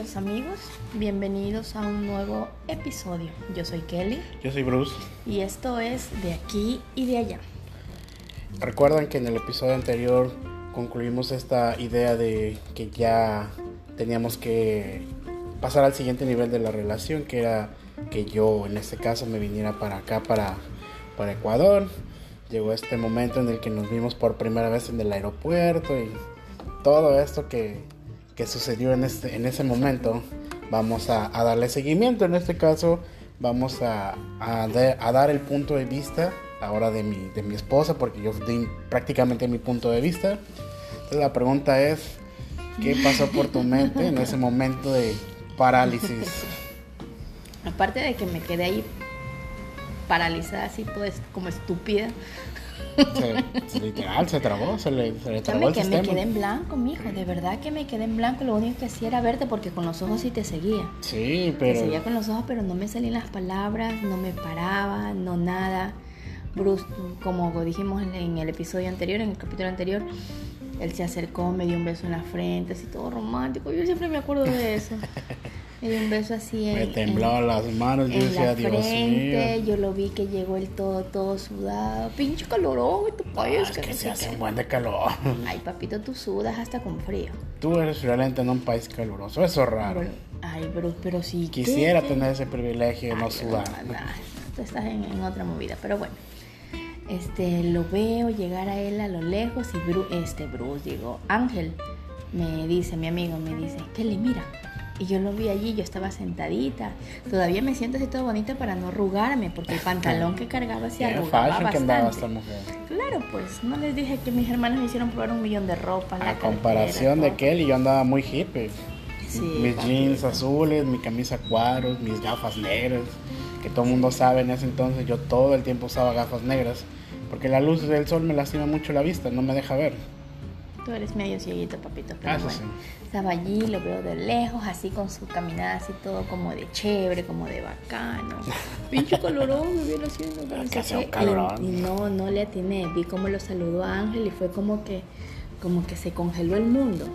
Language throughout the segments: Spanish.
Queridos amigos, bienvenidos a un nuevo episodio. Yo soy Kelly yo soy Bruce. y esto es de aquí y de allá. Recuerdan que en el episodio anterior concluimos esta idea de que ya teníamos que pasar al siguiente nivel de la relación, que era que yo en este caso me viniera para acá, para, para Ecuador. Llegó este momento en el que nos vimos por primera vez en el aeropuerto y todo esto que, sucedió en, este, en ese momento, vamos a, darle seguimiento. En este caso, vamos a, a, dar el punto de vista ahora de mi, de mi esposa, porque yo di prácticamente mi punto de vista. Entonces, la pregunta es: ¿qué pasó por tu mente en ese momento de parálisis? Aparte de que me quedé ahí paralizada, así toda como estúpida. Se, se- literal, se trabó, se le, se le trabó me, el que- me sistema. quedé en blanco, mijo. De verdad que me quedé en blanco. Lo único que hacía era verte porque con los ojos sí te seguía. Sí, Te seguía pero con los ojos, pero no me salían las palabras, no me paraba, no nada. Bruce, como dijimos en el episodio anterior, en el capítulo anterior, él se acercó, me dio un beso en la frente, así todo romántico. Yo siempre me acuerdo de eso. Me dio un beso así en, me temblaban las manos. Yo decía, la Dios frente, mío. yo lo vi que llegó el todo, todo sudado. Pinche calorón en tu país. es que que se hace un buen de calor. Ay, papito, tú sudas hasta con frío. Tú eres realmente en un país caluroso, eso es raro. Ay, pero, pero sí. Quisiera tener ese privilegio de no sudar. no, no, tú estás en, en otra movida, pero bueno. Este, lo veo llegar a él a lo lejos y Bru- este Bruce, digo, Ángel, me dice, mi amigo, me dice, Kelly, mira. Y yo lo vi allí, yo estaba sentadita. Todavía me siento así todo bonita para no arrugarme, porque el pantalón que cargaba se arrugaba fashion que andaba esta bastante. mujer. Claro, pues, no les dije que mis hermanos me hicieron probar un millón de ropa. la A comparación de. Kelly, yo andaba muy hippie. Sí, mis papi. jeans azules, mi camisa cuadros, mis gafas negras. Que todo el mundo sabe en ese entonces, yo todo el tiempo usaba gafas negras. Porque la luz del sol me lastima mucho la vista, no me deja ver. Tú eres medio cieguito, papito. Pero Ah, bueno. sí. Estaba allí, lo veo de lejos, así con su caminada, así todo como de chévere, como de bacano. Pinche calorón me viene haciendo. Y- calorón. Y, no, no le atiné. Vi cómo lo saludó a Ángel y fue como que, como que se congeló el mundo.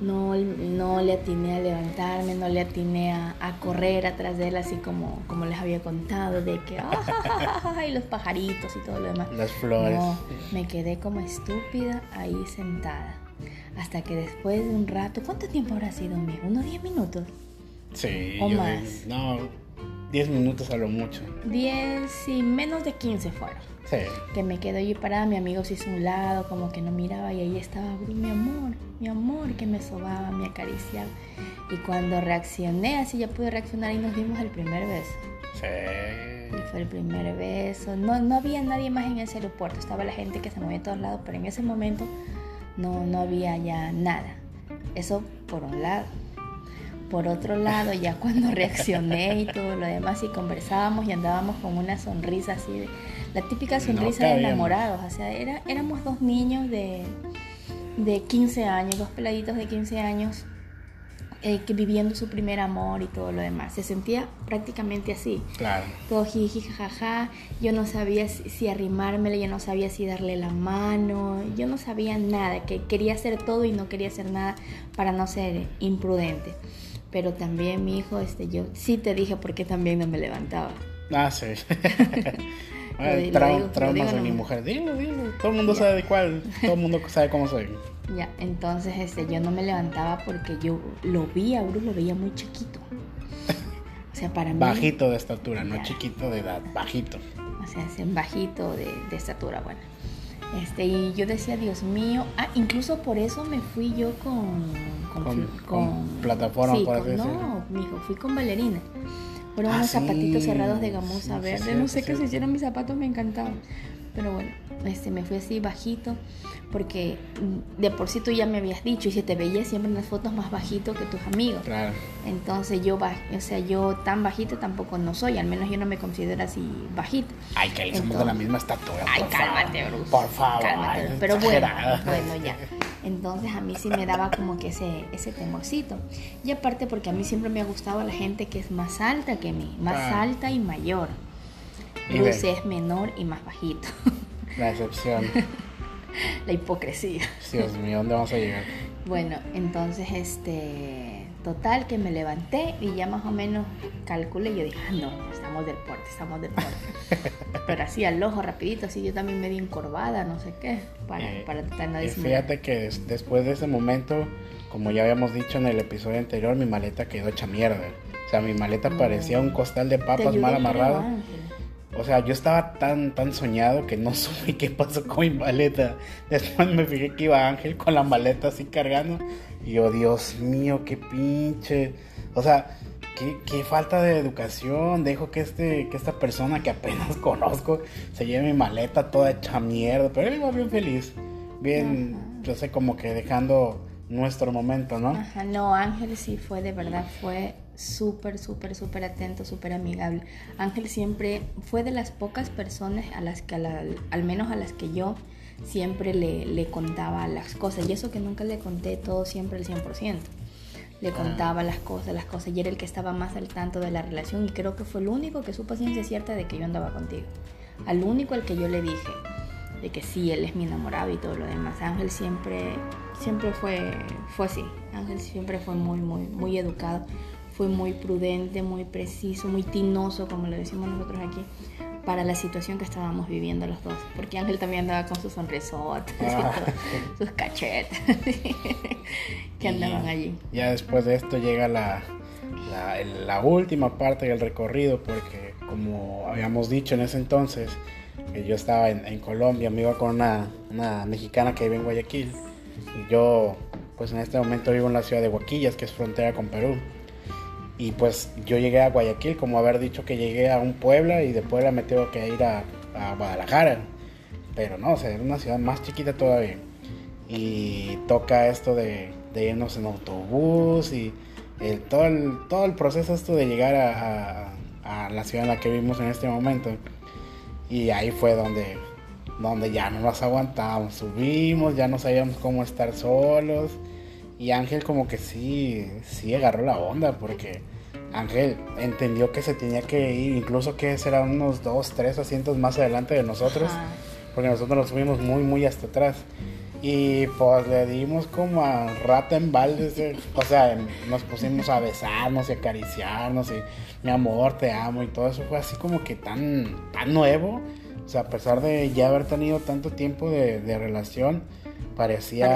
No, no le atiné a levantarme, no le atiné a, a correr atrás de él, así como, como les había contado, de que, ¡ah, y los pajaritos y todo lo demás. Las flores. No, me quedé como estúpida ahí sentada. Hasta que después de un rato, ¿cuánto tiempo habrá sido, amigo? ¿Unos 10 minutos? Sí, O yo más. digo, no, 10 minutos a lo mucho. 10 y menos de 15 fueron. Sí. Que me quedé allí parada, mi amigo se hizo un lado, como que no miraba y ahí estaba mi amor, mi amor, que me sobaba, me acariciaba. Y cuando reaccioné, así ya pude reaccionar y nos dimos el primer beso. Sí. Y fue el primer beso. No, no había nadie más en ese aeropuerto. Estaba la gente que se movía a todos lados, pero en ese momento no, no había ya nada. Eso por un lado. Por otro lado, ya cuando reaccioné y todo lo demás y conversábamos y andábamos con una sonrisa así, de, la típica No sonrisa de enamorados. O sea, era, éramos dos niños de, de 15 años, dos peladitos de 15 años eh, que viviendo su primer amor y todo lo demás. Se sentía prácticamente así Claro. todo jiji, jajaja. Yo no sabía si, si arrimármele, yo no sabía si darle la mano, yo no sabía nada, que quería hacer todo y no quería hacer nada para no ser imprudente. Pero también mi hijo, este, yo sí te dije porque también no me levantaba. Ah, sí. Trau- digo- lo traumas de mi mujer. Dilo, dilo. Todo el mundo Ya. sabe de cuál. Todo el mundo sabe cómo soy. Ya, entonces este, yo no me levantaba porque yo lo vi a Bruce, lo veía muy chiquito. O sea, para mí... Bajito de estatura, no chiquito de edad. Bajito. o sea, es bajito de, de estatura buena. Este, y yo decía, Dios mío, ah, incluso por eso me fui yo con... Con, Con- con plataforma, sí, con- así No, mijo, fui con bailarina. Fueron Ah, unos sí, zapatitos cerrados de gamuza sí, verde. no sé qué se hicieron mis zapatos, me encantaban. Pero bueno, este, me fui así bajito porque de por sí tú ya me habías dicho y se te veía siempre en las fotos más bajito que tus amigos. Claro. Entonces yo, o sea, yo tan bajito tampoco no soy, al menos yo no me considero así bajito. Ay, que somos de la misma estatura. Ay, cálmate, Bruce. Por favor. Cálmate, pero bueno, bueno, ya. Entonces a mí sí me daba como que ese, ese temorcito. Y aparte porque a mí siempre me ha gustado la gente que es más alta que mí, más ah. alta y mayor. Bruce es menor y más bajito. La excepción. la hipocresía. Dios mío, ¿dónde vamos a llegar? Bueno, entonces, este, total que me levanté y ya más o menos calculé y yo dije, ah, no, estamos del porte, estamos del porte. Pero así al ojo rapidito, así yo también me di encorvada, no sé qué, para, eh, para tratar de Fíjate que después de ese momento, como ya habíamos dicho en el episodio anterior, mi maleta quedó hecha mierda. O sea, mi maleta parecía un costal de papas mal amarrado. O sea, yo estaba tan, tan soñado que no supe qué pasó con mi maleta. Después me fijé que iba Ángel con la maleta así cargando. Y yo, Dios mío, qué pinche. O sea, qué, qué falta de educación. Dejo que, este, que esta persona que apenas conozco se lleve mi maleta toda hecha mierda. Pero él iba bien feliz. Bien, yo sé, como que dejando nuestro momento, ¿no? Ajá, no, Ángel sí fue de verdad, fue súper, súper, súper atento, súper amigable. Ángel siempre fue de las pocas personas a las que, al menos a las que yo siempre le, le, contaba las cosas. Y eso que nunca le conté todo siempre al 100%. Le ah. contaba las cosas, las cosas. Y era el que estaba más al tanto de la relación. Y creo que fue el único que supo ciencia cierta de que yo andaba contigo. Al único al que yo le dije de que sí, él es mi enamorado y todo lo demás. Ángel siempre, siempre fue, fue así. Ángel siempre fue muy, muy, muy educado fue muy prudente, muy preciso, muy tinoso, como lo decimos nosotros aquí, para la situación que estábamos viviendo los dos. Porque Ángel también andaba con sus sonrisotas, ah. sus cachetas, que andaban allí. Ya después de esto llega la, la, última parte del recorrido, porque como habíamos dicho en ese entonces, que yo estaba en, Colombia, me iba con una, una mexicana que vive en Guayaquil. Y yo, pues en este momento vivo en la ciudad de Huaquillas, que es frontera con Perú. Y pues yo llegué a Guayaquil, como haber dicho que llegué a un Puebla y de Puebla me tengo que ir a, Guadalajara. Pero no, o sea, es una ciudad más chiquita todavía. Y toca esto de, irnos en autobús y el, todo, el, todo el proceso esto de llegar a, la ciudad en la que vivimos en este momento. Y ahí fue donde, donde ya no nos aguantábamos. Subimos, ya no sabíamos cómo estar solos y Ángel como que sí, sí agarró la onda porque Ángel entendió que se tenía que ir, incluso que será unos dos, tres asientos más adelante de nosotros, porque nosotros nos subimos muy, muy hasta atrás. Y pues le dimos como a rata en balde, o sea, nos pusimos a besarnos y acariciarnos y mi amor, te amo y todo eso fue así como que tan, tan nuevo. O sea, a pesar de ya haber tenido tanto tiempo de, de relación, parecía,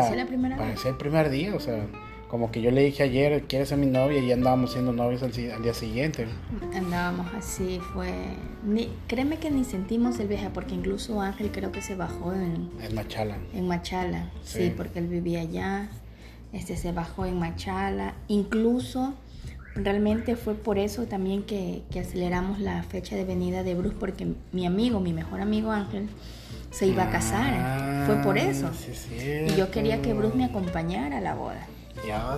parecía el primer día, o sea, como que yo le dije ayer, ¿quieres ser mi novia? Y ya andábamos siendo novios al, día siguiente. Andábamos así, fue... Ni, créeme que ni sentimos el viaje, porque incluso Ángel creo que se bajó en... En Machala. En Machala, sí, porque él vivía allá, este se bajó en Machala, incluso... Realmente fue por eso también que, que aceleramos la fecha de venida de Bruce, porque mi amigo, mi mejor amigo Ángel, se iba a casar. Fue por eso. y yo quería que Bruce me acompañara a la boda. Ya,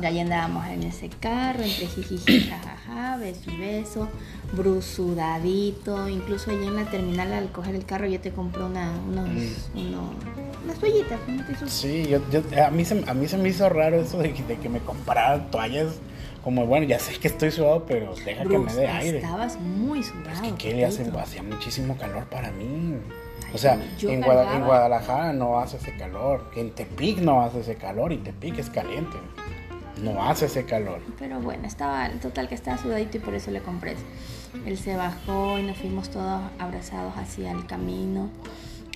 y ahí andábamos en ese carro, entre jijiji, jajaja, beso y beso, Bruce sudadito, incluso allí en la terminal al coger el carro yo te compré una, unos, mm. unas toallitas. Sí, yo, a, mí se, a mí se me hizo raro eso de que, de que me compraran toallas como bueno, ya sé que estoy sudado, pero deja que me dé aire. Estabas muy sudado. Es que ¿qué le? Hacía muchísimo calor para mí. O sea, en, Guadalajara no hace ese calor, en Tepic no hace ese calor y Tepic es caliente. No hace ese calor. Pero bueno, estaba, total que estaba sudadito y por eso le compré. Él se bajó y nos fuimos todos abrazados hacia el camino.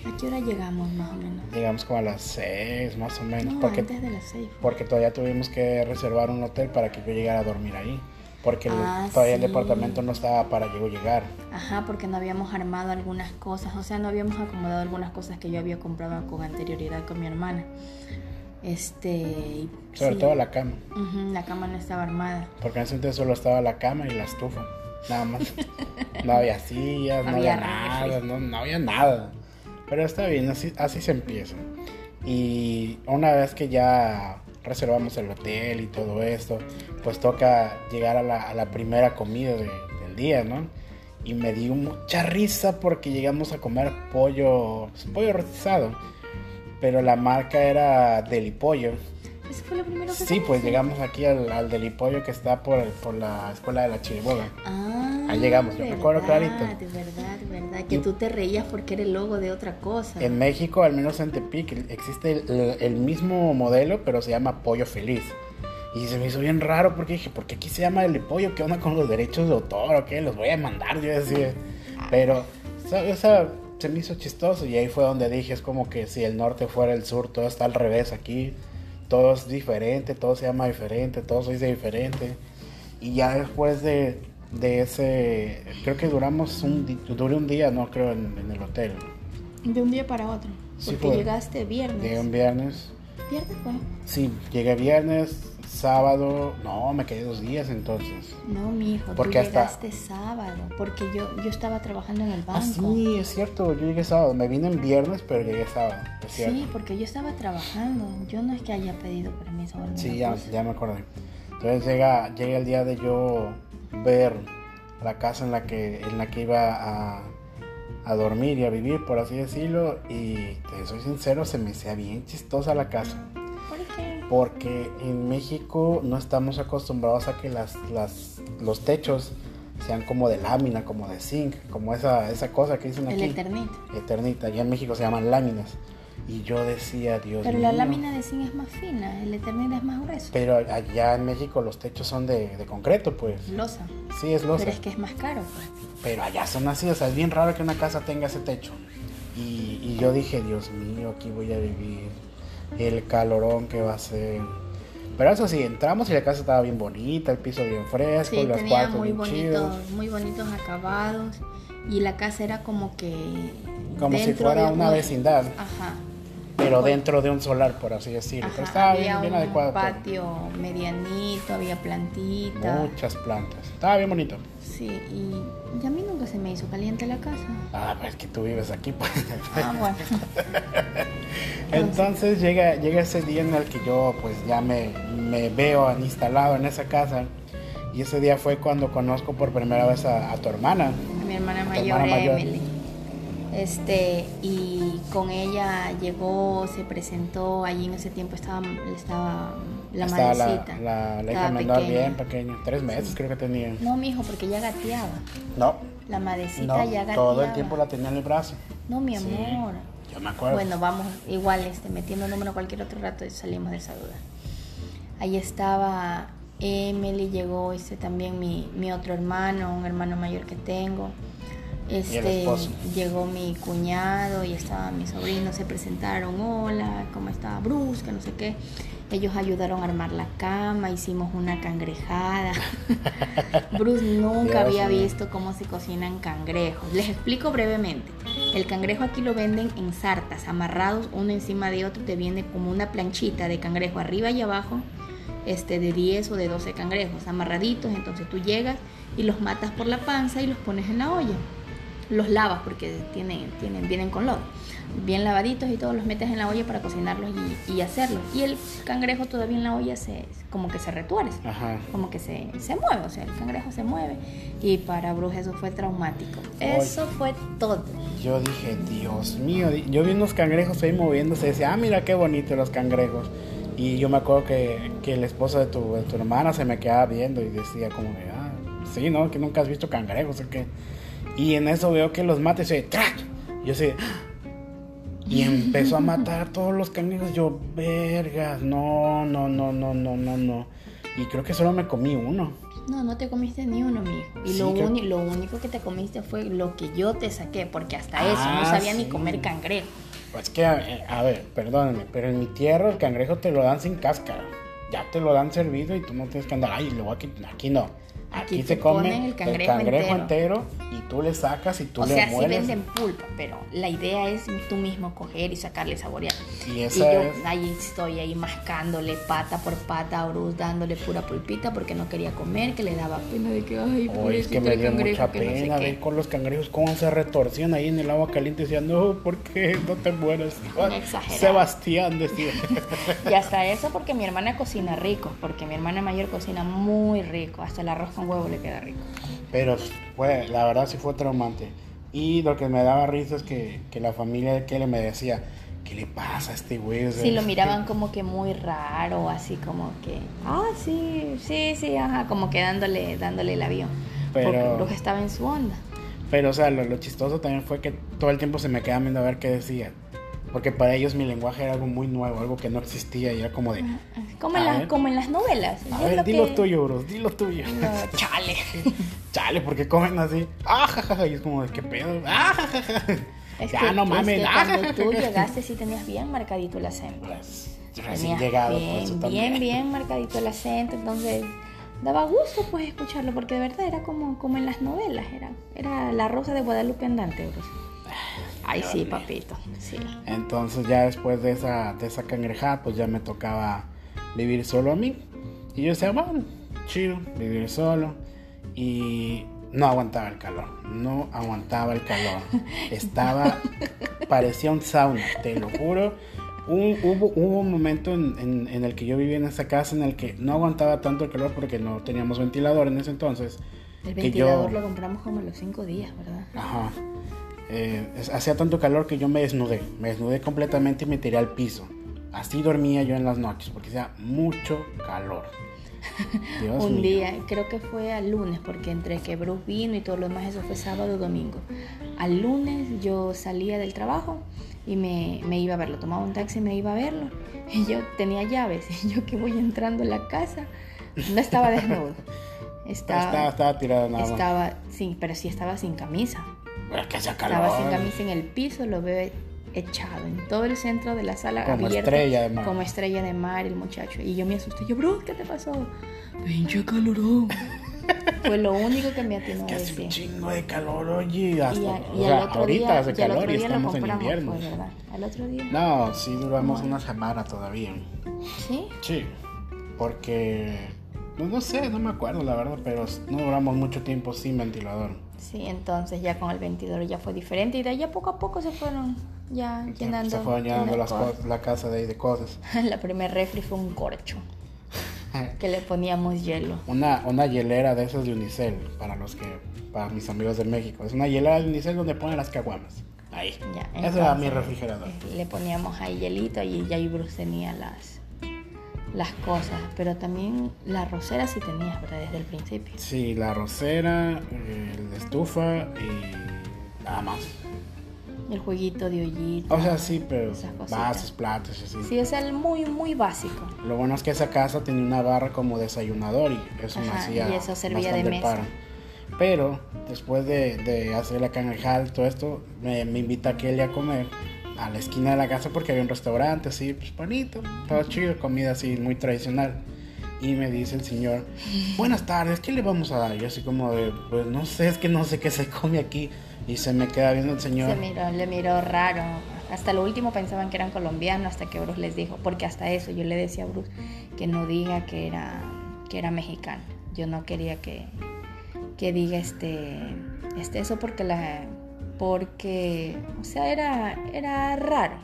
¿A qué hora llegamos más o menos? Llegamos como a las 6 más o menos. No, porque, antes de las 6. Porque todavía tuvimos que reservar un hotel para que yo llegara a dormir ahí porque ah, todavía el departamento no estaba para yo llegar. Ajá, porque no habíamos armado algunas cosas, o sea, no habíamos acomodado algunas cosas que yo había comprado con anterioridad con mi hermana. Este. Sobre todo la cama. la cama no estaba armada. Porque en ese entonces solo estaba la cama y la estufa, nada más. No había sillas, no Había había, nada, no, no había nada. Pero está bien, así, así se empieza. Y una vez que ya reservamos el hotel y todo esto, pues toca llegar a la, primera comida de- del día, ¿no? Y me dio mucha risa porque llegamos a comer pollo, pues, pollo rostizado. Pero la marca era Delipollo. Eso fue lo primero que Sí, pues llegamos aquí al, al Delipollo que está por, por la escuela de la Chiriboga. Ah, Ahí llegamos, yo me acuerdo clarito. De verdad, de verdad. Que tú te reías porque era el logo de otra cosa. En México, al menos en Tepic, existe el, el mismo modelo, pero se llama Pollo Feliz. Y se me hizo bien raro porque dije, ¿por qué aquí se llama el pollo? ¿Qué onda con los derechos de autor o qué? Los voy a mandar, yo decía. Pero, sea, se me hizo chistoso y ahí fue donde dije, es como que si el norte fuera el sur, todo está al revés aquí. Todo es diferente, todo se llama diferente, todo se dice diferente. Y ya después de, de ese, creo que duramos un, duré un día, no creo, en, en el hotel. De un día para otro. Sí, Porque llegaste viernes. Llegué un viernes. ¿Viernes fue? Sí, llegué viernes, sábado. No, me quedé dos días entonces. No, mijo, Porque tú hasta- llegaste sábado. Porque yo, yo estaba trabajando en el banco. Ah, sí, es cierto. Yo llegué sábado. Me vine en viernes, pero llegué sábado. Es cierto. Sí, porque yo estaba trabajando. Yo no es que haya pedido permiso. Sí, ya, ya me acordé. Entonces llega, llega el día de yo ver la casa en la que, en la que iba a, a dormir y a vivir, por así decirlo. Y te soy sincero, se me hacía bien chistosa la casa. Porque en México no estamos acostumbrados a que las, las, los techos sean como de lámina, como de zinc, como esa, esa cosa que dicen El aquí. Eternit. Eternita. Allá en México se llaman láminas. Y yo decía, Dios Pero mío. la lámina de zinc es más fina. El Eternit es más grueso. Pero allá en México los techos son de, de concreto, pues. Losa. Sí, es losa. Pero es que es más caro. pues. Pero allá son así, o sea, es bien raro que una casa tenga ese techo. Y, y yo dije, Dios mío, aquí voy a vivir. El calorón que va a ser. Pero eso sí, entramos y la casa estaba bien bonita, el piso bien fresco, Sí, los cuartos muy bien chidos. bonitos, muy bonitos acabados. Y la casa era como que. Como si fuera una un- vecindad. Ajá. Pero dentro de un solar, por así decirlo. Pero Ajá, estaba había bien, bien un adecuado. todo. patio medianito, había plantita. Muchas plantas. Estaba bien bonito. Sí, y, y a mí nunca se me hizo caliente la casa. Ah, pues que tú vives aquí, pues. Ah, bueno. Entonces llega, llega ese día en el que yo pues ya me, me veo instalado en esa casa y ese día fue cuando conozco por primera vez a, a tu hermana. A mi hermana mayor, hermana mayor. Emily. Este, y con ella llegó, se presentó, allí en ese tiempo estaba, estaba la Estaba la, madrecita. la, la hija Estaba menor pequeña. bien pequeña, tres meses creo que tenía. No, mijo, porque ya gateaba. No, La madrecita no, ya gateaba. todo el tiempo la tenía en el brazo. No, mi Sí. Me acuerdo. Bueno, vamos, igual, este, metiendo número cualquier otro rato y salimos de esa duda. Ahí estaba Emily, llegó este también mi, mi otro hermano, un hermano mayor que tengo. Este, llegó mi cuñado y estaba mi sobrino, se presentaron, hola, ¿cómo está Bruce? Que no sé qué. Ellos ayudaron a armar la cama, hicimos una cangrejada. Bruce nunca Dios había mío. visto cómo se cocinan cangrejos. Les explico brevemente. El cangrejo aquí lo venden en sartas, amarrados uno encima de otro. Te viene como una planchita de cangrejo arriba y abajo, este, de 10 o de 12 cangrejos amarraditos. Entonces tú llegas y los matas por la panza y los pones en la olla. Los lavas porque tienen, tienen, vienen con lodo. Bien lavaditos y todos los metes en la olla para cocinarlos y, y hacerlos. Y el cangrejo todavía en la olla se, como que se retuerce Ajá. como que se, se mueve, o sea, el cangrejo se mueve. Y para Bruce eso fue traumático. Eso fue todo. Yo dije, Dios mío, yo vi unos cangrejos ahí moviéndose decía, ah, mira qué bonitos los cangrejos. Y yo me acuerdo que, que el esposo de tu, de tu hermana se me quedaba viendo y decía como ah, sí, ¿no? Que nunca has visto cangrejos o qué. Y en eso veo que los mata y se ¡trac! Yo sé, y empezó a matar a todos los cangrejos. Yo, vergas, no, no, no, no, no, no, no. Y creo que solo me comí uno. No, no te comiste ni uno, mijo. Y Sí, lo, creo- uni- lo único que te comiste fue lo que yo te saqué, porque hasta eso no Ah, sabía ni sí. comer cangrejo. Pues que, a ver, perdónenme, pero en mi tierra el cangrejo te lo dan sin cáscara. Ya te lo dan servido y tú no tienes que andar, ay, luego aquí, aquí no. Aquí, Aquí se te come ponen el cangrejo entero. entero. y tú le sacas y tú o le sea, sí mueles. venden pulpa, pero la idea es tú mismo coger y sacarle y saborear. Y Y esa yo es- ahí estoy ahí mascándole pata por pata a Bruce, dándole pura pulpita porque no quería comer, que le daba pena de que, ay, Oh, es que me el dio cangrejo, mucha que no sé pena qué". ver con los cangrejos cómo se retorcían ahí en el agua caliente. Decían, no, ¿por qué no te mueres? Sebastián decía. Y hasta eso porque mi hermana cocina rico, porque mi hermana mayor cocina muy rico, hasta el arroz con huevo le queda rico. Pero fue, la verdad sí fue traumante. Y lo que me daba risa es que, que la familia de Kelly me decía, ¿qué le pasa a este güey? O sea, Sí, lo miraban como que muy raro, así como que, ah, sí, sí, sí, ajá, como que dándole, dándole el avión. Pero- Porque Bruce estaba en su onda. Pero, o sea, lo, lo chistoso también fue que todo el tiempo se me quedaba viendo a ver qué decía. Porque para ellos mi lenguaje era algo muy nuevo, algo que no existía y era como de, Como en, A las, ver. como en las novelas. a es ver, lo di lo que- tuyo, bro, di lo tuyo. No, chale. Chale, porque comen así. Ah, jajaja, y es como de qué pedo. Ah, jajaja. Es ya que, no es mames. que ah, cuando tú llegaste sí tenías bien marcadito el acento. Pues, recién llegado, bien, pues, bien, también. bien marcadito el acento, entonces daba gusto pues escucharlo, porque de verdad era como, como en las novelas, era, era la rosa de Guadalupe andante. pues. Ay, sí, papito, sí. Entonces ya después de esa, de esa cangrejada, pues ya me tocaba vivir solo a mí. Y yo decía, bueno, chido, vivir solo. Y no aguantaba el calor, no aguantaba el calor. Estaba, parecía un sauna, te lo juro. Un- hubo, hubo un momento en, en- en el que yo vivía en esa casa en el que no aguantaba tanto el calor porque no teníamos ventilador en ese entonces. El ventilador yo- lo compramos como a los cinco días, ¿verdad? Ajá. Eh, hacía tanto calor que yo me desnudé. Me desnudé completamente y me tiré al piso. Así dormía yo en las noches porque hacía mucho calor. Dios Un mío. día, creo que fue al lunes, porque entre que Bruce vino y todo lo demás, eso fue sábado y domingo. Al lunes yo salía del trabajo y me, me iba a verlo, tomaba un taxi y me iba a verlo. Y yo tenía llaves, y yo que voy entrando a la casa, no estaba desnudo. Estaba, Estaba, estaba tirado nada más. estaba sin, pero sí estaba sin camisa. Pero que hacía calor. Estaba sin camisa en el piso, lo veo echado en todo el centro de la sala Como estrella de mar. como estrella de mar el muchacho y yo me asusté yo bro qué te pasó pinche calorón fue lo único que me atinó a Que hace un chingo de calor, oye. Hasta, y, a- y al otro ahorita día hace calor otro y lo estamos en invierno. pues, verdad al otro día No, sí duramos una semana todavía. sí Sí, porque no, no sé, no me acuerdo la verdad, pero no duramos mucho tiempo sin ventilador. Sí entonces ya con el ventidor ya fue diferente y de ahí a poco a poco se fueron ya llenando Se fueron llenando las cosas. la casa de ahí de cosas. la primer refri fue un corcho que le poníamos hielo Una, una hielera de esas de Unicel, para los que, para mis amigos de México. Es una hielera de Unicel donde ponen las caguamas. Ahí. Ya, Ese era mi refrigerador. eh, Le poníamos ahí hielito y ya Bruce tenía las, las cosas. Pero también la rosera sí tenías, ¿verdad? Desde el principio. Sí, la rosera, eh, la estufa y nada más. El jueguito de ollita. O sea, sí, pero vasos, platos así. Sí, es el muy, muy básico. Lo bueno es que esa casa tenía una barra como desayunador y eso me Ajá, hacía y eso servía de mesa. paro. Pero después de, de hacer la y todo esto, me, me invita a Kelly a comer a la esquina de la casa porque había un restaurante así, pues bonito, todo chido, comida así muy tradicional. Y me dice el señor, buenas tardes, ¿qué le vamos a dar? Yo así como de, pues no sé, es que no sé qué se come aquí. Y se me queda viendo el señor. Se miró, le miró raro. Hasta lo último pensaban que eran colombianos hasta que Bruce les dijo. Porque hasta eso yo le decía a Bruce que no diga que era, que era mexicano. Yo no quería que, que diga este, este eso porque la porque o sea era era raro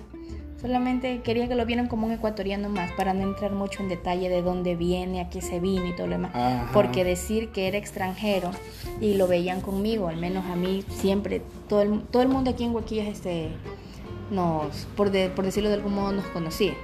solamente quería que lo vieran como un ecuatoriano más para no entrar mucho en detalle de dónde viene a qué se vino y todo lo demás Ajá. porque decir que era extranjero y lo veían conmigo al menos a mí siempre todo el, todo el mundo aquí en Huaquillas este nos por, de- por decirlo de algún modo nos conocía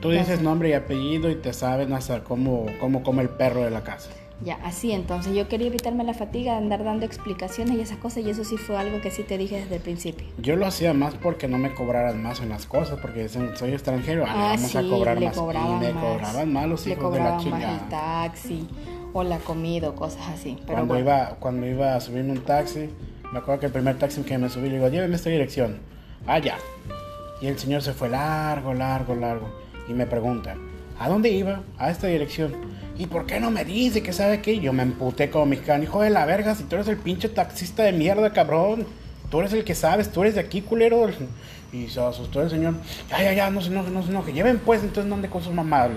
Tú dices nombre y apellido y te saben hasta cómo, cómo come el perro de la casa. Ya, así entonces yo quería evitarme la fatiga de andar dando explicaciones y esas cosas y eso sí fue algo que sí te dije desde el principio. Yo lo hacía más porque no me cobraran más en las cosas, porque soy extranjero, ah, vamos a cobrar Ah, le más. cobraban y me más. cobraban más los Le hijos de la cobraban más chingada. el taxi o la comida o cosas así. Pero Cuando, bueno, iba, cuando iba a subirme un taxi, me acuerdo que el primer taxi que me subí, le digo, lléveme esta dirección. Ah, ya. Y el señor se fue largo, largo, largo. Y me pregunta, ¿a dónde iba? A esta dirección. ¿Y por qué no me dice que sabe qué? Yo me emputé como mexicano, hijo de la verga, si tú eres el pinche taxista de mierda, cabrón. Tú eres el que sabes, tú eres de aquí, culero. Y se asustó el señor. Ya, ya, ya, no se enoje, no se enoje. Lleven pues, entonces, ¿dónde con su mamá?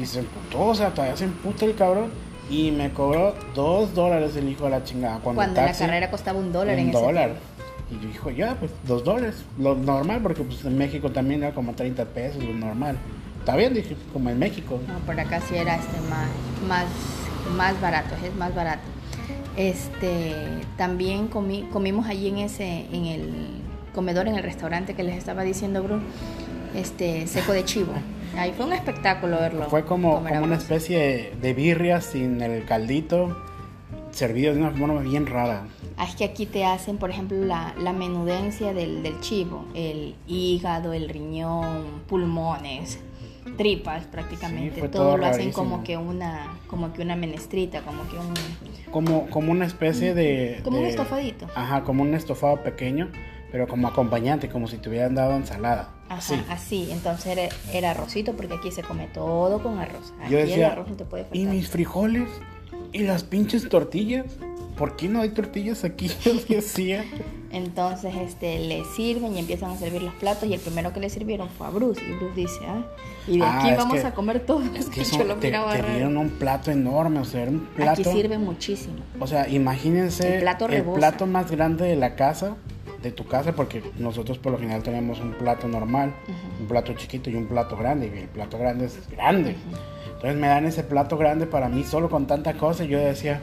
Y se emputó, o sea, todavía se emputa el cabrón. Y me cobró dos dólares el hijo de la chingada. Cuando, la carrera costaba un dólar un dólar. Y yo dijo, ya, pues dos dólares. Lo normal, porque pues en México también era como 30 pesos, lo normal. Está bien, dije, como en México. No, por acá sí era este más, más, más barato, es más barato. Este, también comí, comimos allí en ese, en el comedor, en el restaurante que les estaba diciendo Bruno, este, seco de chivo. Ahí fue un espectáculo verlo. Fue como, como una especie de, birria sin el caldito, servido de una forma bien rara. Ah, es que aquí te hacen, por ejemplo, la, la menudencia del, del, chivo, el hígado, el riñón, pulmones, tripas prácticamente. todo, lo hacen como que una, como que una menestrita, como que un como, como una especie de... Como un estofadito. Ajá, como un estofado pequeño, pero como acompañante, como si te hubieran dado ensalada. Ajá, así. Entonces era, arrocito porque aquí se come todo con arroz. Aquí Yo decía, el arroz no te puede faltar. ¿y mis frijoles? ¿Y las pinches tortillas? ¿Por qué no hay tortillas aquí? ¿Qué hacía? Entonces este, le sirven y empiezan a servir los platos y el primero que le sirvieron fue a Bruce y Bruce dice, ah, y de ah, aquí vamos a comer todo. Es que eso, te, dieron un plato enorme, o sea, era un plato... Aquí sirve muchísimo. O sea, imagínense el plato, el plato más grande de la casa, de tu casa, porque nosotros por lo general tenemos un plato normal, un plato chiquito y un plato grande, y el plato grande es grande. Entonces me dan ese plato grande para mí solo con tanta cosa y yo decía,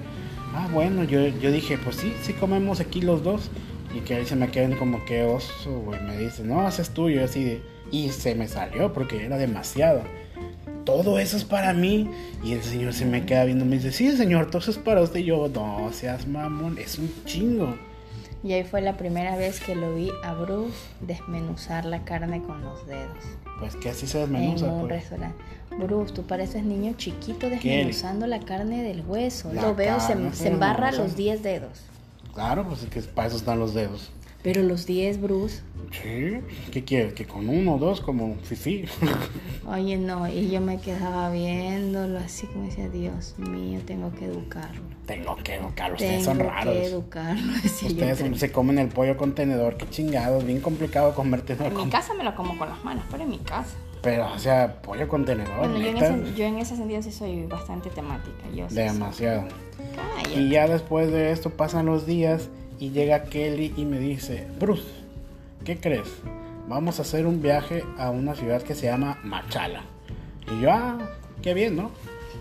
ah, bueno, yo, yo dije, pues sí, sí comemos aquí los dos y que ahí se me queden como que oso, güey. Me dice, no, haces tuyo, así de. Y se me salió porque era demasiado. Todo eso es para mí. Y el señor se me queda viendo me dice, sí, señor, todo eso es para usted. Y yo, no seas mamón, es un chingo. Y ahí fue la primera vez que lo vi a Bruce desmenuzar la carne con los dedos. Pues que así se desmenuza. En un pues. restaurante. Bruce, tú pareces niño chiquito desmenuzando la carne del hueso. lo veo, se, se embarra los 10 dedos. Claro, pues es que para eso están los dedos. Pero los 10, Bruce. Sí, ¿qué quieres? ¿Que con uno o dos como fifi? Oye, no, y yo me quedaba viéndolo así como decía, Dios mío, tengo que educarlo. Tengo que educarlo, ustedes son raros. Tengo que educarlo, Ustedes se comen el pollo con tenedor, qué chingados, bien complicado comerte. En mi casa me lo como con las manos, pero en mi casa. Pero, o sea, pollo con tenedor. Bueno, yo en, ese, yo en, ese, sentido sí soy bastante temática. Yo Demasiado. Y ya después de esto pasan los días y llega Kelly y me dice, Bruce, ¿qué crees? Vamos a hacer un viaje a una ciudad que se llama Machala. Y yo, ah, qué bien, ¿no?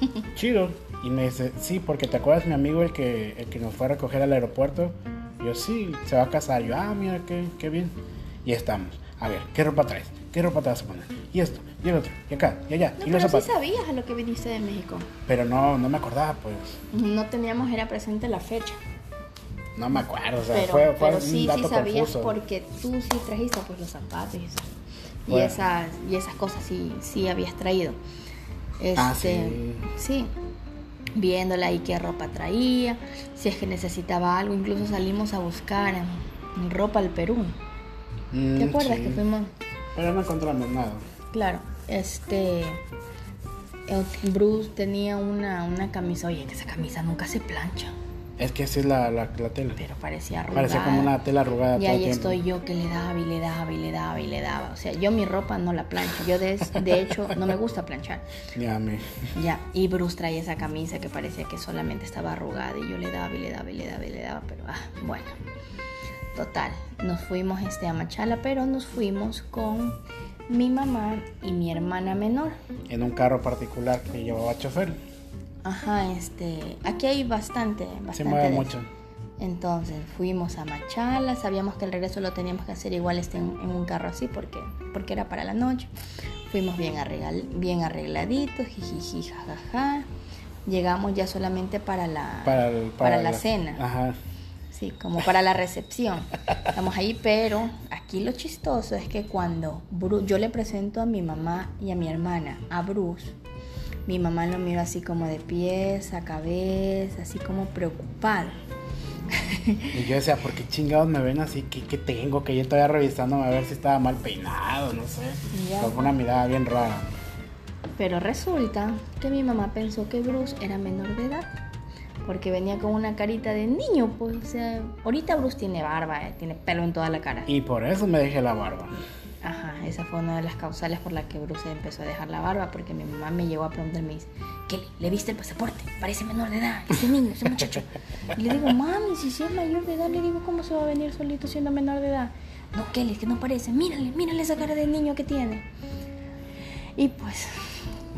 Chido. Y me dice, sí, porque te acuerdas mi amigo el que, el que nos fue a recoger al aeropuerto. yo, sí, se va a casar. Yo, ah, mira, qué, qué bien. Y estamos. A ver, ¿qué ropa traes? ¿Qué ropa te vas a poner? Y esto, y el otro, y acá, y allá. No, y pero sí sabías a lo que viniste de México. Pero no, no me acordaba, pues. No teníamos, era presente la fecha. No me acuerdo, o sea, pero, fue, fue pero sí, sí sabías porque tú sí trajiste pues los zapatos y, esas, y, esas, y esas cosas sí, sí habías traído. ah, este, sí. Sí, viéndola y qué ropa traía, si es que necesitaba algo, incluso salimos a buscar ropa al Perú. ¿Te mm, acuerdas que fuimos? Pero no encontramos nada. Claro, este. Bruce tenía una, una camisa. Oye, que esa camisa nunca se plancha. Es que esa es la, la, tela. Pero parecía arrugada. Parecía como una tela arrugada. Y ahí estoy yo que le daba y le daba y le daba y le daba. O sea, yo mi ropa no la plancho. Yo de, de hecho no me gusta planchar. Ya, me. Ya, y Bruce traía esa camisa que parecía que solamente estaba arrugada y yo le daba y le daba y le daba y le daba. Pero, ah, bueno. Total, nos fuimos este, a Machala, pero nos fuimos con mi mamá y mi hermana menor. En un carro particular que llevaba chofer. Ajá, este, aquí hay bastante, bastante. Se mueve mucho. Entonces fuimos a Machala, sabíamos que el regreso lo teníamos que hacer igual este, en, un carro así porque, porque era para la noche. Fuimos bien, arregal, bien arregladitos, jijiji, jajaja. Llegamos ya solamente para la, para, la, la, cena. Ajá como para la recepción. Estamos ahí, pero aquí lo chistoso es que cuando yo le presento a mi mamá y a mi hermana a Bruce, mi mamá lo mira así como de pies a cabeza, así como preocupado. Y yo decía, ¿por qué chingados me ven así? ¿Qué, qué tengo? Que yo estaba revisando a ver si estaba mal peinado, no sé. Con una mirada bien rara. Pero resulta que mi mamá pensó que Bruce era menor de edad. Porque venía con una carita de niño, pues, o sea, ahorita Bruce tiene barba, eh, tiene pelo en toda la cara. Y por eso me dejé la barba. Ajá, esa fue una de las causales por la que Bruce empezó a dejar la barba, porque mi mamá me llegó a preguntarme, me dice, Kelly, ¿le viste el pasaporte? Parece menor de edad, ese niño, ese muchacho. Y le digo, mami, si sí es mayor de edad, le digo, ¿cómo se va a venir solito siendo menor de edad? No, Kelly, es que no parece, mírale, mírale esa cara de niño que tiene. Y pues...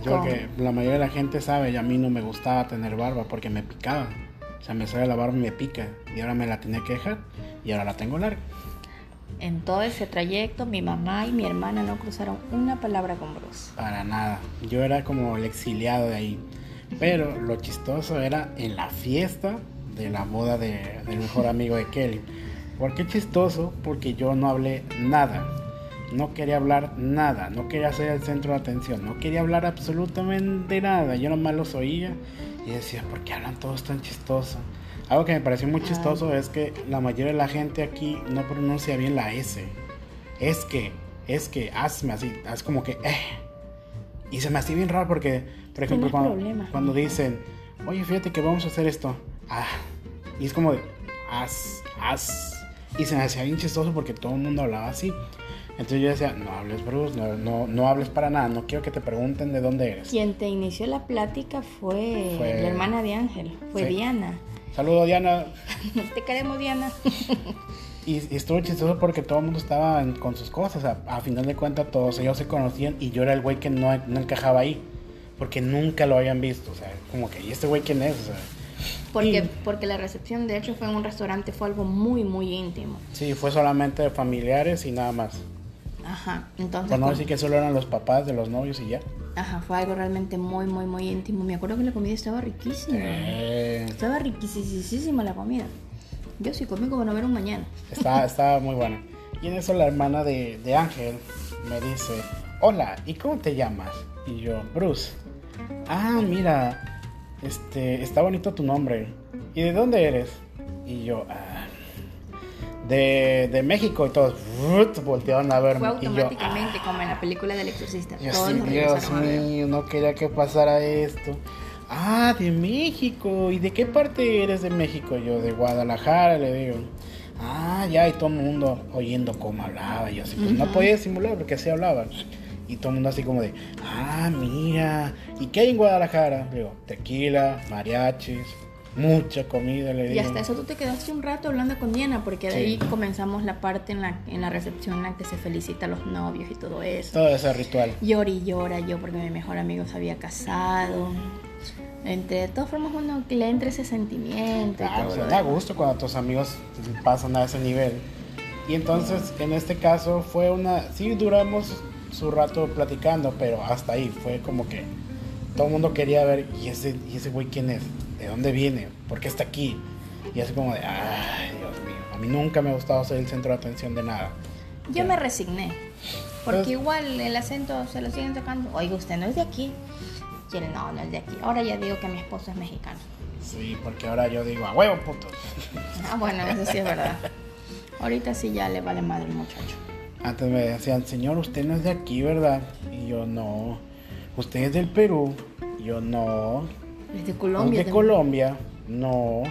Yo con- que la mayoría de la gente sabe, y a mí no me gustaba tener barba porque me picaba. O sea, me sale la barba y me pica. Y ahora me la tenía que dejar. Y ahora la tengo larga. En todo ese trayecto, mi mamá y mi hermana no cruzaron una palabra con Bruce. Para nada. Yo era como el exiliado de ahí. Pero lo chistoso era en la fiesta de la boda de- del mejor amigo de Kelly. ¿Por qué chistoso? Porque yo no hablé nada. No quería hablar nada. No quería ser el centro de atención. No quería hablar absolutamente nada. Yo nomás los oía y decía, ¿por qué hablan todos tan chistoso? Algo que me pareció muy chistoso es que la mayoría de la gente aquí no pronuncia bien la S. Es que, es que, hazme así, haz como que, eh. Y se me hace bien raro porque, por ejemplo, cuando, cuando dicen, oye, fíjate que vamos a hacer esto. Ah, y es como de, haz, haz. Y se me hacía bien chistoso porque todo el mundo hablaba así. Entonces yo decía, no hables, Bruce, no, no, no hables para nada, no quiero que te pregunten de dónde eres. Quien te inició la plática fue, Fue- la hermana de Ángel, fue Sí. Diana. Saludos, Diana. Te queremos, Diana. Y, y estuvo chistoso porque todo el mundo estaba en- con sus cosas. A, a final de cuentas, todos ellos se conocían y yo era el güey que no, no encajaba ahí. Porque nunca lo habían visto. O sea, como que, ¿y este güey quién es? O sea, Porque, Y- porque la recepción, de hecho, fue en un restaurante, fue algo muy, muy íntimo. sí, fue solamente familiares y nada más. Ajá, entonces. Por no como- decir que solo eran los papás de los novios y ya. Ajá, fue algo realmente muy, muy, muy íntimo. Me acuerdo que la comida estaba riquísima. Eh, Estaba riquísima la comida. Yo sí comí como no ver un mañana. estaba, estaba muy bueno. Y en eso la hermana de, de Ángel me dice, hola, ¿y cómo te llamas? Y yo, Bruce. Ah, mira, este, está bonito tu nombre. ¿Y de dónde eres? Y yo, "Ah, de, de México y todos voltearon a verme. Fue y yo, automáticamente como en la película del exorcista. Yo Todos sí, nos Dios mío, no quería que pasara esto. Ah, de México. ¿Y de qué parte eres de México? Yo de Guadalajara, le digo. Ah, ya, y todo el mundo oyendo cómo hablaba. Yo así, pues no podía simular porque así hablaban. Y todo el mundo así como de, ah, mira, ¿y qué hay en Guadalajara? Le digo, tequila, mariachis, mucha comida, le digo. Y hasta eso tú te quedaste un rato hablando con Diana, porque de Sí. ahí comenzamos la parte en la, en la recepción en la que se felicita a los novios y todo eso. Todo ese ritual. Llora y llora yo porque mi mejor amigo se había casado. Entre de todas formas uno le entra ese sentimiento y Ah, todo. o sea, lo da gusto cuando tus amigos pasan a ese nivel. Y entonces, en este caso, fue una. Sí, duramos su rato platicando, pero hasta ahí. Fue como que todo el mundo quería ver, ¿y ese, ¿y ese güey quién es? ¿De dónde viene? ¿Por qué está aquí? Y así como de, ay, Dios mío. A mí nunca me ha gustado ser el centro de atención de nada. Yo me resigné. Porque Pues- igual el acento se lo siguen tocando. Oiga, usted no es de aquí. Y él, no, no es de aquí. Ahora ya digo que mi esposo es mexicano. Sí, porque ahora yo digo, a huevo, puto. Ah, bueno, eso sí es verdad. Ahorita sí ya le vale madre el muchacho. Antes me decían, señor, usted no es de aquí, ¿verdad? Y yo, no. ¿Usted es del Perú? Y yo, no. Es de ¿Es Colombia. de también. Colombia? No.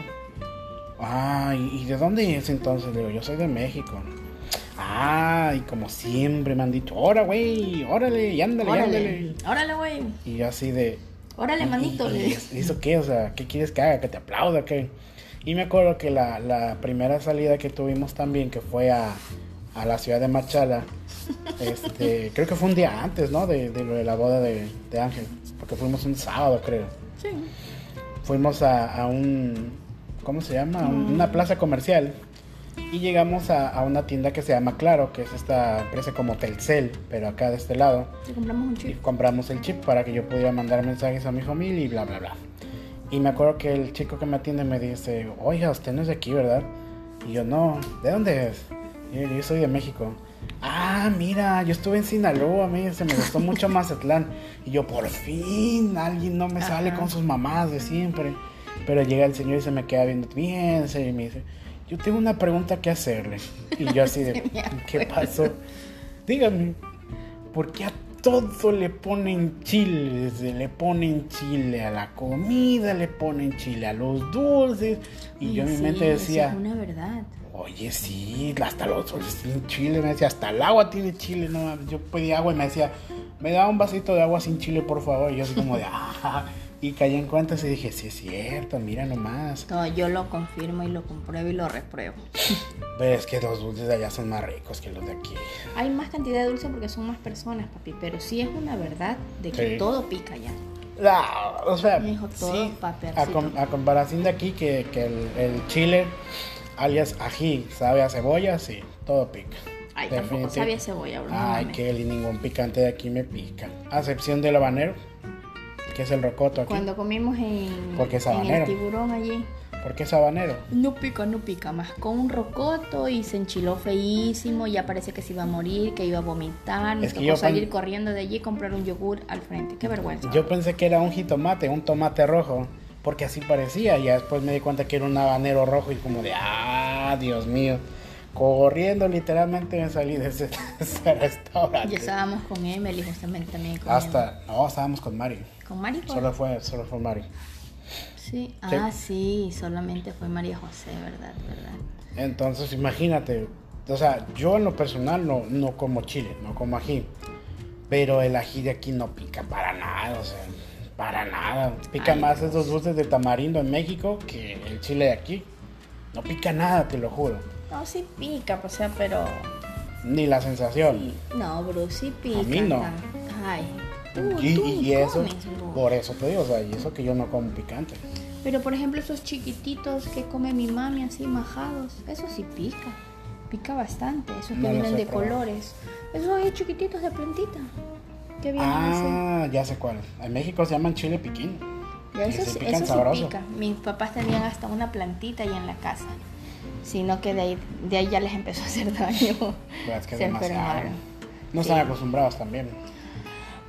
Ah, ¿y de dónde es entonces? Le digo, yo soy de México. Ah, y como siempre me han dicho, ¡Ora, güey! ¡Órale! ¡Y ándale, y ándale! Órale, órale, güey. Y yo así de... Órale, ¿y- manito. y-. ¿Eso qué? O sea, ¿qué quieres que haga? ¿Que te aplauda? ¿Qué? Y me acuerdo que la, la primera salida que tuvimos también, que fue a, a la ciudad de Machala, este, creo que fue un día antes, ¿no? De, de de la boda de, de Ángel, porque fuimos un sábado, creo. Sí. Fuimos a, a un, ¿cómo se llama? Un- una plaza comercial y llegamos a, a una tienda que se llama Claro, que es esta empresa como Telcel, pero acá de este lado. Le compramos un Y chip. compramos el chip para que yo pudiera mandar mensajes a mi familia y bla, bla, bla. Y me acuerdo que el chico que me atiende me dice, oiga, usted no es de aquí, ¿verdad? Y yo, no, ¿de dónde es? Y yo, yo soy de México. Ah, mira, yo estuve en Sinaloa, a mí se me gustó mucho Mazatlán. Y yo, por fin, alguien no me sale con sus mamás de siempre. Pero llega el señor y se me queda viendo bien serio y me dice, yo tengo una pregunta que hacerle. Y yo así de, Sí, ¿qué pasó? Dígame, ¿por qué a, todo le ponen chile, le ponen chile a la comida, le ponen chile a los dulces. Y yo en mi mente decía, Es una verdad. Oye, sí, hasta los dulces tienen chile, me decía, hasta el agua tiene chile, no, yo pedí agua y me decía, me da un vasito de agua sin chile, por favor. Y yo así como de, ah, y caí en cuenta y dije, sí es cierto, mira nomás. No, yo lo confirmo y lo compruebo y lo repruebo. Pero es que los dulces de allá son más ricos que los de aquí. Hay más cantidad de dulce porque son más personas, papi, pero sí es una verdad de que Sí. todo pica ya. No, o sea, todo sí, a, papercito. com- a comparación de aquí, que, que el, el chile, alias ají, sabe a cebolla, sí, todo pica. Ay, tampoco sabía cebolla, bro. Ay, ningún picante de aquí me pica. A excepción del habanero, que es el rocoto aquí. Cuando comimos en, Porque es en el tiburón allí, ¿Por qué es habanero? no pica, no pica, más con un rocoto y se enchiló feísimo, ya parece que se iba a morir, que iba a vomitar, nos Es que tocó salir corriendo de allí y comprar un yogur al frente, qué vergüenza. Yo pensé que era un jitomate, un tomate rojo, porque así parecía. Y ya después me di cuenta que era un habanero rojo y como de, ah, Dios mío. Corriendo literalmente me salí de ese, de ese restaurante. Ya estábamos con Emily justamente también comiendo. Hasta, no, estábamos con Mari. ¿Con Mari? Solo fue, solo fue Mari. Sí, ah, sí, solamente fue María José, ¿verdad? ¿verdad? Entonces, imagínate, o sea, yo en lo personal no, no como chile, no como ají. Pero el ají de aquí no pica para nada, o sea, para nada. Pica Ay, más esos dulces de tamarindo en México que el chile de aquí. No pica nada, te lo juro. No, sí pica, o sea, pero... Ni la sensación. No, bro, sí pica. A mí no. Ay, tú, y, tú eso, comes, por eso te digo, o sea, y eso que yo no como picante. Pero por ejemplo esos chiquititos que come mi mami así majados, eso sí pica. Pica bastante, esos que No vienen de colores. Esos ahí chiquititos de plantita. Que vienen así. Ah, ya sé cuál. En México se llaman chile piquín. Ya, eso, se pican eso sí pica. Mis papás tenían hasta una plantita ahí en la casa. Sino que de ahí, de ahí ya les empezó a hacer daño. Pues es que Se enfermaron. No Sí. están acostumbrados también.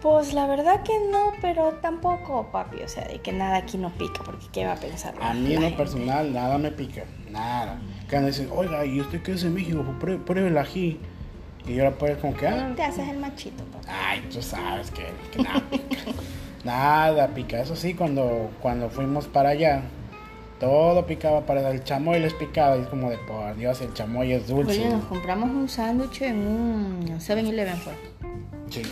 Pues la verdad que no, pero tampoco, papi. O sea, de que nada aquí no pica, porque ¿qué va a pensar? A mí en lo personal nada me pica, nada. Cuando dicen, oiga, ¿y usted qué es de México? Pruebe el ají. Y yo pues como que, ah, Te haces el machito, papi. ay, tú sabes que, que nada pica. nada pica. Eso sí, cuando, cuando fuimos para allá, todo picaba para el chamoy les picaba. Y es como de, por Dios, el chamoy es dulce. Oye, nos compramos un sándwich en un 7-Eleven, fue. Sí.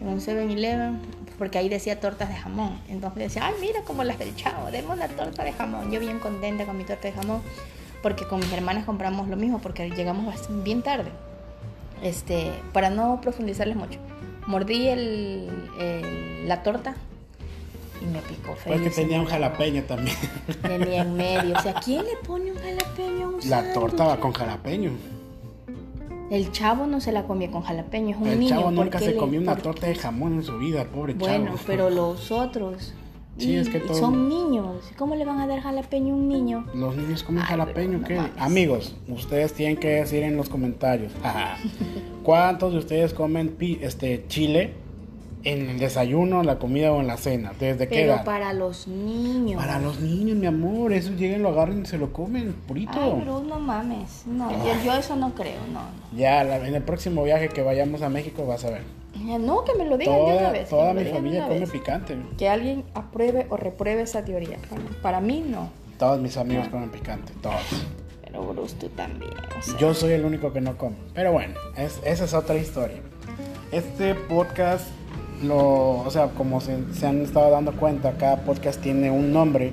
En un 7-Eleven, porque ahí decía tortas de jamón. Entonces decía, ay, mira como las del chavo, demos una torta de jamón. Yo bien contenta con mi torta de jamón, porque con mis hermanas compramos lo mismo, porque llegamos bien tarde. Este, para no profundizarles mucho. Mordí el, el- la torta y me picó feo. Pues que tenía un jalapeño también. Tenía en medio. O sea, ¿quién le pone un jalapeño a un La torta va con jalapeño. El chavo no se la comía con jalapeño, es un El niño. chavo ¿por nunca se comió una torta de jamón en su vida, pobre Bueno, chavo. pero los otros. Sí, y- es que y todo- son niños. ¿Cómo le van a dar jalapeño a un niño? Los niños comen Ay, jalapeño, no ¿qué? Amigos, ustedes tienen que decir en los comentarios. ¿Cuántos de ustedes comen pi- este chile en el desayuno, en la comida o en la cena? ¿Desde qué Pero edad? para los niños. Para los niños, mi amor, eso llegan, lo agarran y se lo comen purito. Ay, bro, no mames. No, yo, yo eso no creo, no. Ya, la- en el próximo viaje que vayamos a México vas a ver. No. No, que me lo digan de una Toda, vez. toda mi de familia come vez. picante. Que alguien apruebe o repruebe esa teoría. Para, para mí, no. Todos mis amigos comen picante, todos. Pero Bruce, tú también. O sea, Yo soy el único que no come. Pero bueno, es- esa es otra historia. Este podcast, lo, o sea, como se, se han estado dando cuenta, cada podcast tiene un nombre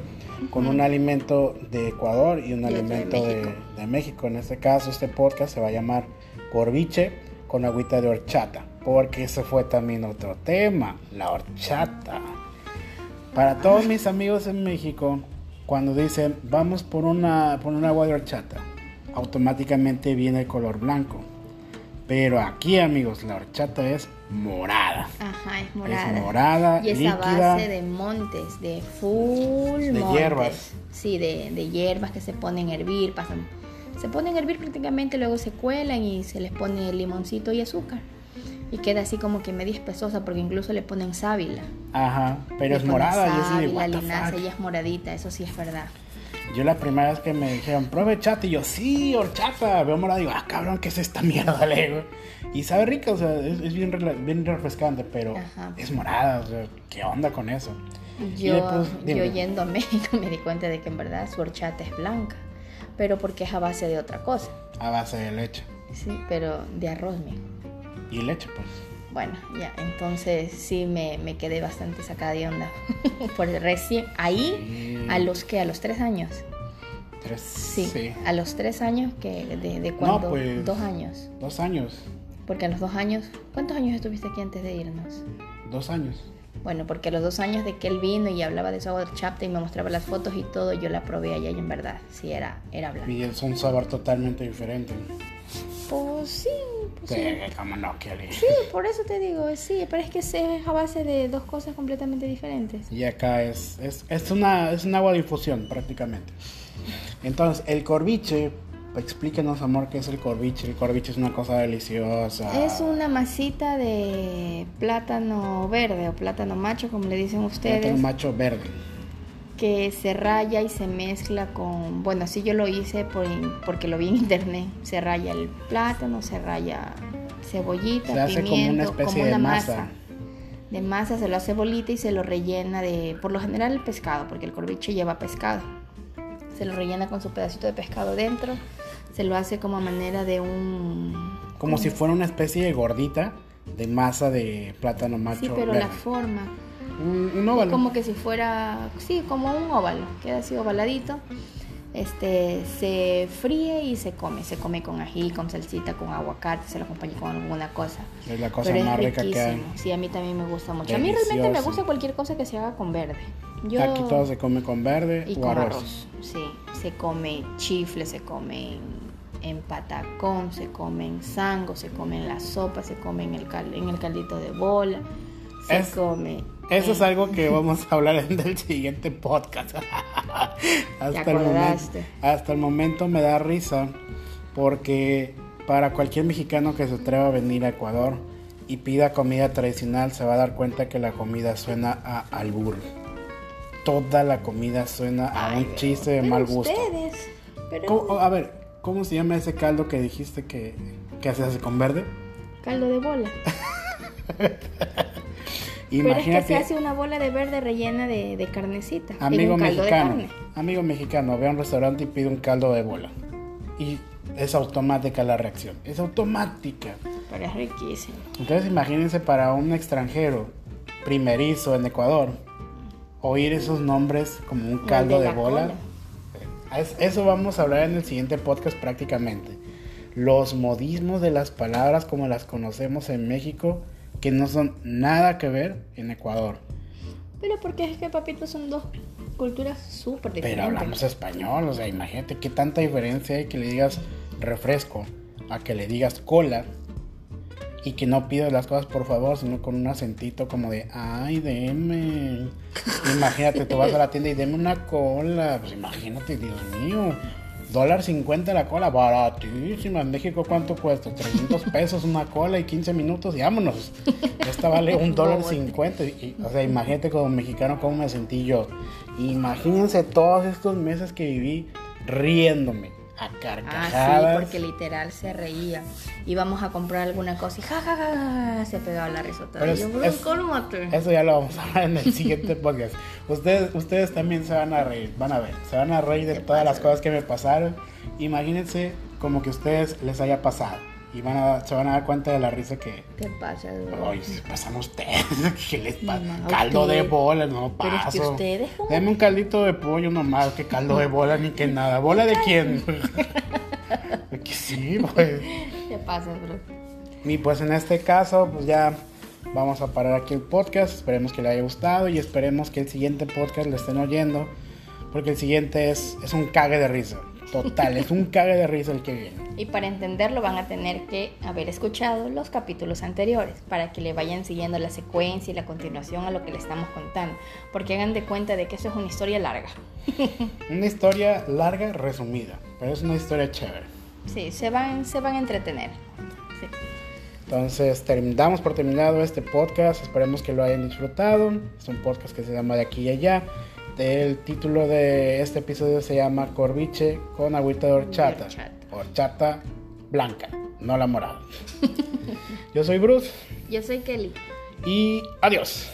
con un alimento de Ecuador y un de alimento de, México. de México. En este caso, este podcast se va a llamar Corviche con agüita de horchata. Porque ese fue también otro tema, la horchata. Para todos mis amigos en México, cuando dicen vamos por una por un agua de horchata, automáticamente viene el color blanco. Pero aquí, amigos, la horchata es morada. Ajá, es morada. Es morada, Y esa líquida. base de montes, de full De montes. hierbas. Sí, de, de hierbas que se ponen a hervir, pasan. Se ponen a hervir prácticamente, luego se cuelan y se les pone limoncito y azúcar. Y queda así como que medio espesosa porque incluso le ponen sábila. Ajá, pero Le es morada. yo sábila, "What the linaza, fuck?". ella es moradita, eso sí es verdad. Yo la primera vez que me dijeron, pruebe chata, y yo, sí, horchata. Veo morada y digo, ah, cabrón, ¿qué es esta mierda? Le. Y sabe rica, o sea, es, es bien, bien refrescante, pero Ajá. es morada, o sea, ¿qué onda con eso? Yo, después, yo yendo a México me di cuenta de que en verdad su horchata es blanca, pero porque es a base de otra cosa. A base de leche. Sí, pero de arroz, mijo. Y leche, pues. Bueno, ya, entonces sí me, me quedé bastante sacada de onda. Por recién, ahí, Sí. a los que, a los tres años. Tres. Sí, a los tres años, que de, de cuando, pues. dos años. Dos años. Porque a los dos años, ¿cuántos años estuviste aquí antes de irnos? Dos años. Bueno, porque a los dos años de que él vino y hablaba de su horchata y me mostraba las fotos y todo, yo la probé allá y en verdad, sí, era, era blanca. Y es un sabor totalmente diferente. Pues sí, pues sí. No. Sí, por eso te digo, sí, pero es que es a base de dos cosas completamente diferentes. Y acá es, es, es, una, es un agua de infusión prácticamente. Entonces, el corviche, explíquenos amor qué es el corviche. El corviche es una cosa deliciosa. Es una masita de plátano verde o plátano macho, como le dicen ustedes, El macho verde. que se raya y se mezcla con, bueno, así yo lo hice por, porque lo vi en internet. Se raya el plátano, se raya cebollita, Se hace como una especie como de una masa. De masa se lo hace bolita y se lo rellena de, por lo general el pescado, porque el corviche lleva pescado. Se lo rellena con su pedacito de pescado dentro, se lo hace como a manera de un... Como si fuera una especie de gordita de masa de plátano macho Sí, pero verde. la forma, Un, un óvalo. como que si fuera, sí, como un óvalo, queda así ovaladito. Este se fríe y se come, se come con ají, con salsita, con aguacate, se lo acompaña con alguna cosa. Es la cosa Pero más es rica que hay. Sí, a mí también me gusta mucho. A mí realmente me Delicioso. gusta cualquier cosa que se haga con verde. Yo Aquí todo se come con verde y o con arroz. arroz. Sí, se come chifle, se come en, patacón, se come en sango, se come en la sopa, se come en el, cal- en el caldito de bola, se Es- come. Eso es algo que vamos a hablar en el siguiente podcast. hasta, el momento, hasta el momento me da risa porque para cualquier mexicano que se atreva a venir a Ecuador y pida comida tradicional se va a dar cuenta que la comida suena a albur. Toda la comida suena a Ay, un chiste de mal gusto. Ustedes, pero ¿Cómo- a ver, ¿cómo se llama ese caldo que dijiste que, que se hace con verde? caldo de bola. Pero es que Imagínate. se hace una bola de verde rellena de, de carnecita. Amigo un caldo mexicano, de carne. amigo mexicano, ve a un restaurante y pide un caldo de bola. Y es automática la reacción, es automática. Pero es riquísimo. Entonces imagínense para un extranjero primerizo en Ecuador, oír esos nombres como un caldo de, la bola. cola. Es- Eso vamos a hablar en el siguiente podcast prácticamente. Los modismos de las palabras como las conocemos en México, que no son nada que ver en Ecuador. Pero porque es que, papito, son dos culturas súper Pero diferentes. hablamos español, o sea, imagínate qué tanta diferencia hay que le digas refresco a que le digas cola y que no pidas las cosas por favor, sino con un acentito como de, ay, deme. Imagínate, tú vas a la tienda y deme una cola. Pues imagínate, Dios mío. Dólar 50 la cola, baratísima. En México, ¿cuánto cuesta? 300 pesos una cola y 15 minutos y vámonos. Esta vale un dólar 50. Y, o sea, imagínate como mexicano cómo me sentí yo. Imagínense todos estos meses que viví riéndome a Ah, sí, carcajadas. porque literal se reía. Íbamos a comprar alguna cosa y ja, ja, ja, se pegaba la risota. Pero Y yo, es-. Eso ya lo vamos a hablar en el siguiente podcast. Ustedes, ustedes también se van a reír, van a ver. Se van a reír de ¿Qué todas las pasa? cosas que me pasaron. Imagínense como que a ustedes les haya pasado. Y van a, se van a dar cuenta de la risa que... ¿Qué pasa, bro? Ay, se pasan ustedes. ¿Qué les pasa? No, caldo de bola, no Pero es paso. que ustedes. Deme un caldito de pollo nomás, que caldo de bola ni que nada. ¿Bola de quién? que sí, pues. ¿Qué pasa, bro? Y pues en este caso, pues ya vamos a parar aquí el podcast. Esperemos que le haya gustado y esperemos que el siguiente podcast lo estén oyendo. Porque el siguiente es, es un cague de risa. Total, es un cague de risa el que viene. Y para entenderlo van a tener que haber escuchado los capítulos anteriores para que le vayan siguiendo la secuencia y la continuación a lo que le estamos contando. Porque hagan de cuenta de que eso es una historia larga. Una historia larga, resumida. Pero es una historia chévere. Sí, se van, se van a entretener. Sí. Entonces, terminamos por terminado este podcast. Esperemos que lo hayan disfrutado. Es un podcast que se llama De aquí y allá. El título de este episodio se llama Corviche con agüita de horchata. horchata. Horchata blanca, no la morada. Yo soy Bruce Yo soy Kelly. y adiós.